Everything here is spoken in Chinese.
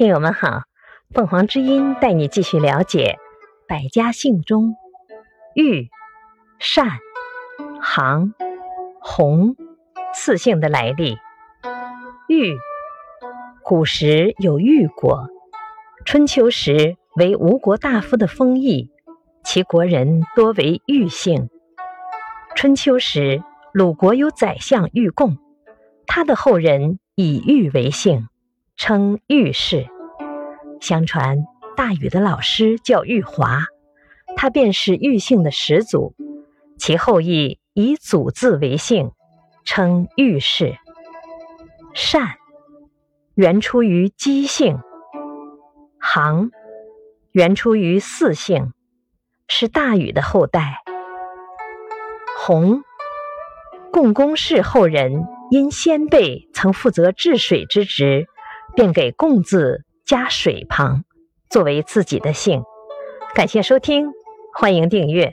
听友们好，凤凰之音带你继续了解百家姓中玉、善、杭、洪四姓的来历。玉，古时有玉国，春秋时为吴国大夫的封邑，其国人多为玉姓。春秋时，鲁国有宰相玉贡，他的后人以玉为姓。称玉氏。相传大禹的老师叫玉华，他便是玉姓的始祖。其后裔以祖字为姓，称玉氏。善，原出于姬姓。行，原出于姒姓，是大禹的后代。洪，共工氏后人，因先辈曾负责治水之职。便给“贡”字加水旁，作为自己的姓。感谢收听，欢迎订阅。